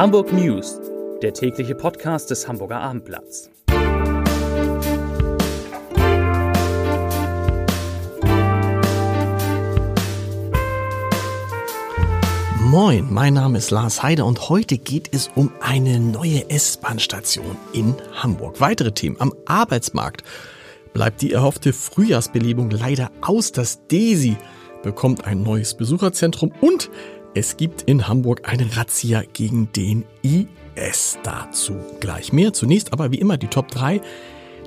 Hamburg News, der tägliche Podcast des Hamburger Abendblatts. Moin, mein Name ist Lars Heider und heute geht es um eine neue S-Bahn-Station in Hamburg. Weitere Themen am Arbeitsmarkt. Bleibt die erhoffte Frühjahrsbelebung leider aus. Das DESI bekommt ein neues Besucherzentrum und es gibt in Hamburg eine Razzia gegen den IS. Dazu gleich mehr. Zunächst aber wie immer die Top 3.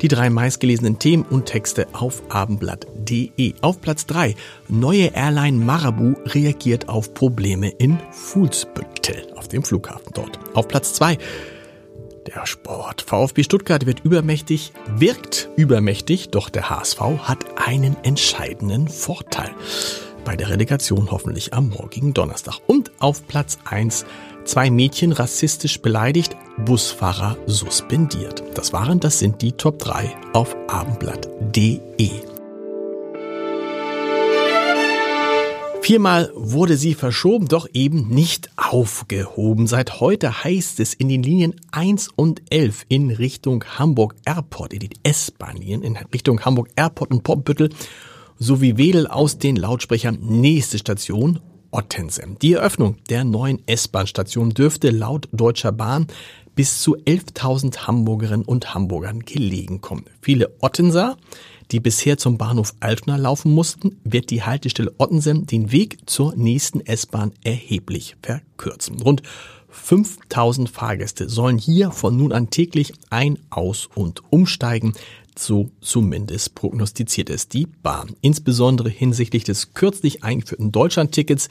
Die drei meistgelesenen Themen und Texte auf abendblatt.de. Auf Platz 3. Neue Airline Marabu reagiert auf Probleme in Fuhlsbüttel, auf dem Flughafen dort. Auf Platz 2. Der Sport. VfB Stuttgart wird übermächtig, wirkt übermächtig, doch der HSV hat einen entscheidenden Vorteil bei der Relegation hoffentlich am morgigen Donnerstag. Und auf Platz 1 zwei Mädchen rassistisch beleidigt, Busfahrer suspendiert. Das waren, das sind die Top 3 auf abendblatt.de. Viermal wurde sie verschoben, doch eben nicht aufgehoben. Seit heute heißt es in den Linien 1 und 11 in Richtung Hamburg Airport, in die S-Bahn-Linien in Richtung Hamburg Airport und Poppenbüttel sowie Wedel aus den Lautsprechern nächste Station Ottensen. Die Eröffnung der neuen S-Bahn-Station dürfte laut Deutscher Bahn bis zu 11.000 Hamburgerinnen und Hamburgern gelegen kommen. Viele Ottenser, die bisher zum Bahnhof Altona laufen mussten, wird die Haltestelle Ottensen den Weg zur nächsten S-Bahn erheblich verkürzen. Rund 5000 Fahrgäste sollen hier von nun an täglich ein-, aus- und umsteigen. So zumindest prognostiziert es die Bahn. Insbesondere hinsichtlich des kürzlich eingeführten Deutschlandtickets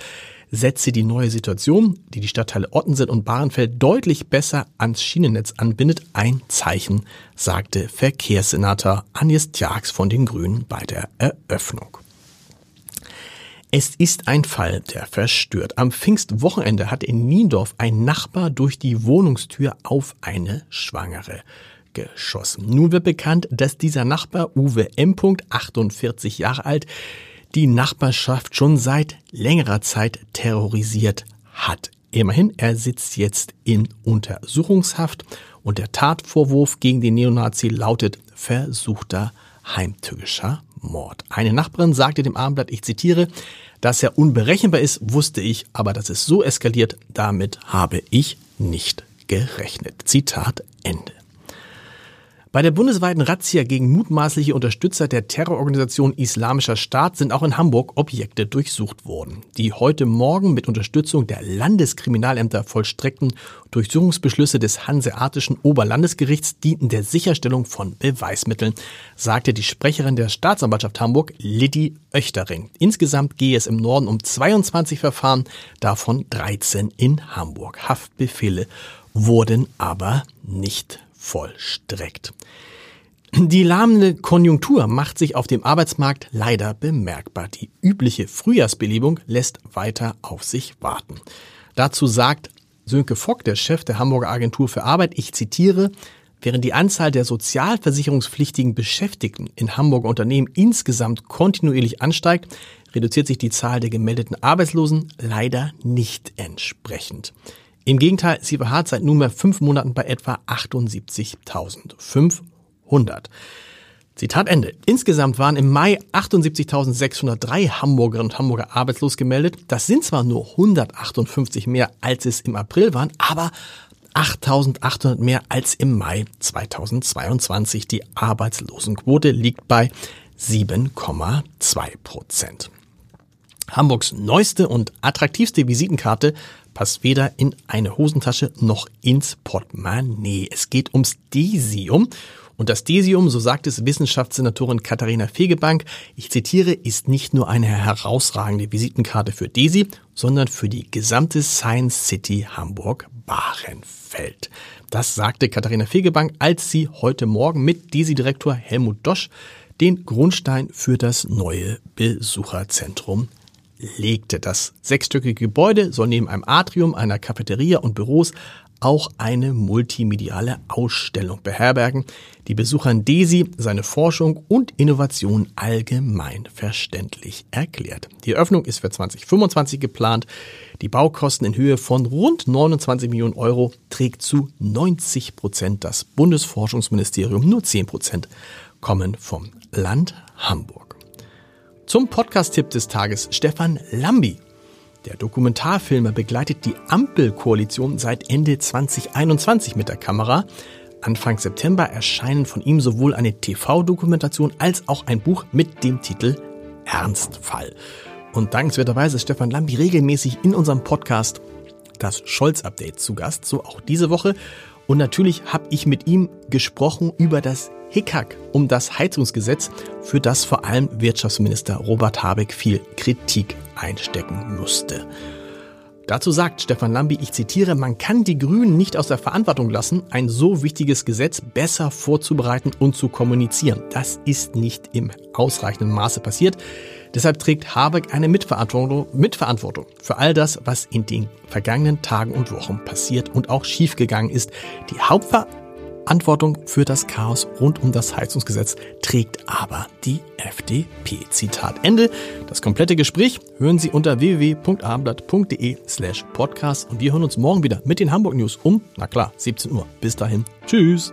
setze die neue Situation, die die Stadtteile Ottensen und Bahrenfeld deutlich besser ans Schienennetz anbindet, ein Zeichen, sagte Verkehrssenator Agnes Tjax von den Grünen bei der Eröffnung. Es ist ein Fall, der verstört. Am Pfingstwochenende hat in Niendorf ein Nachbar durch die Wohnungstür auf eine Schwangere geschossen. Nun wird bekannt, dass dieser Nachbar Uwe M. 48 Jahre alt die Nachbarschaft schon seit längerer Zeit terrorisiert hat. Immerhin, er sitzt jetzt in Untersuchungshaft und der Tatvorwurf gegen den Neonazi lautet versuchter heimtückischer Mord. Eine Nachbarin sagte dem Abendblatt, ich zitiere, dass er unberechenbar ist, wusste ich, aber dass es so eskaliert, damit habe ich nicht gerechnet. Zitat Ende. Bei der bundesweiten Razzia gegen mutmaßliche Unterstützer der Terrororganisation Islamischer Staat sind auch in Hamburg Objekte durchsucht worden. Die heute Morgen mit Unterstützung der Landeskriminalämter vollstreckten Durchsuchungsbeschlüsse des Hanseatischen Oberlandesgerichts dienten der Sicherstellung von Beweismitteln, sagte die Sprecherin der Staatsanwaltschaft Hamburg, Liddy Oechtering. Insgesamt gehe es im Norden um 22 Verfahren, davon 13 in Hamburg. Haftbefehle wurden aber nicht vollstreckt. Die lahmende Konjunktur macht sich auf dem Arbeitsmarkt leider bemerkbar. Die übliche Frühjahrsbelebung lässt weiter auf sich warten. Dazu sagt Sönke Fock, der Chef der Hamburger Agentur für Arbeit, ich zitiere, Während die Anzahl der sozialversicherungspflichtigen Beschäftigten in Hamburger Unternehmen insgesamt kontinuierlich ansteigt, reduziert sich die Zahl der gemeldeten Arbeitslosen leider nicht entsprechend. Im Gegenteil, sie beharrt seit nunmehr fünf Monaten bei etwa 78.500. Zitat Ende. Insgesamt waren im Mai 78.603 Hamburgerinnen und Hamburger arbeitslos gemeldet. Das sind zwar nur 158 mehr, als es im April waren, aber 8.800 mehr als im Mai 2022. Die Arbeitslosenquote liegt bei 7,2 Prozent. Hamburgs neueste und attraktivste Visitenkarte passt weder in eine Hosentasche noch ins Portemonnaie. Es geht ums Desium. Und das Desium, so sagt es Wissenschaftssenatorin Katharina Fegebank, ich zitiere, ist nicht nur eine herausragende Visitenkarte für Desi, sondern für die gesamte Science City Hamburg-Bahrenfeld. Das sagte Katharina Fegebank, als sie heute Morgen mit Desi-Direktor Helmut Dosch den Grundstein für das neue Besucherzentrum legte. Das sechsstöckige Gebäude soll neben einem Atrium, einer Cafeteria und Büros auch eine multimediale Ausstellung beherbergen, die Besuchern DESI seine Forschung und Innovation allgemein verständlich erklärt. Die Eröffnung ist für 2025 geplant. Die Baukosten in Höhe von rund 29 Millionen Euro trägt zu 90 Prozent das Bundesforschungsministerium, nur 10 Prozent kommen vom Land Hamburg. Zum Podcast-Tipp des Tages Stefan Lambi. Der Dokumentarfilmer begleitet die Ampelkoalition seit Ende 2021 mit der Kamera. Anfang September erscheinen von ihm sowohl eine TV-Dokumentation als auch ein Buch mit dem Titel Ernstfall. Und dankenswerterweise ist Stefan Lambi regelmäßig in unserem Podcast das Scholz-Update zu Gast, so auch diese Woche. Und natürlich habe ich mit ihm gesprochen über das Hickhack um das Heizungsgesetz, für das vor allem Wirtschaftsminister Robert Habeck viel Kritik einstecken musste. Dazu sagt Stefan Lambi, ich zitiere, man kann die Grünen nicht aus der Verantwortung lassen, ein so wichtiges Gesetz besser vorzubereiten und zu kommunizieren. Das ist nicht im ausreichenden Maße passiert. Deshalb trägt Habeck eine Mitverantwortung, Mitverantwortung für all das, was in den vergangenen Tagen und Wochen passiert und auch schiefgegangen ist. Die Hauptverantwortung Verantwortung für das Chaos rund um das Heizungsgesetz trägt aber die FDP. Zitat Ende. Das komplette Gespräch hören Sie unter www.abendblatt.de slash podcast und wir hören uns morgen wieder mit den Hamburg News um, na klar, 17 Uhr. Bis dahin. Tschüss.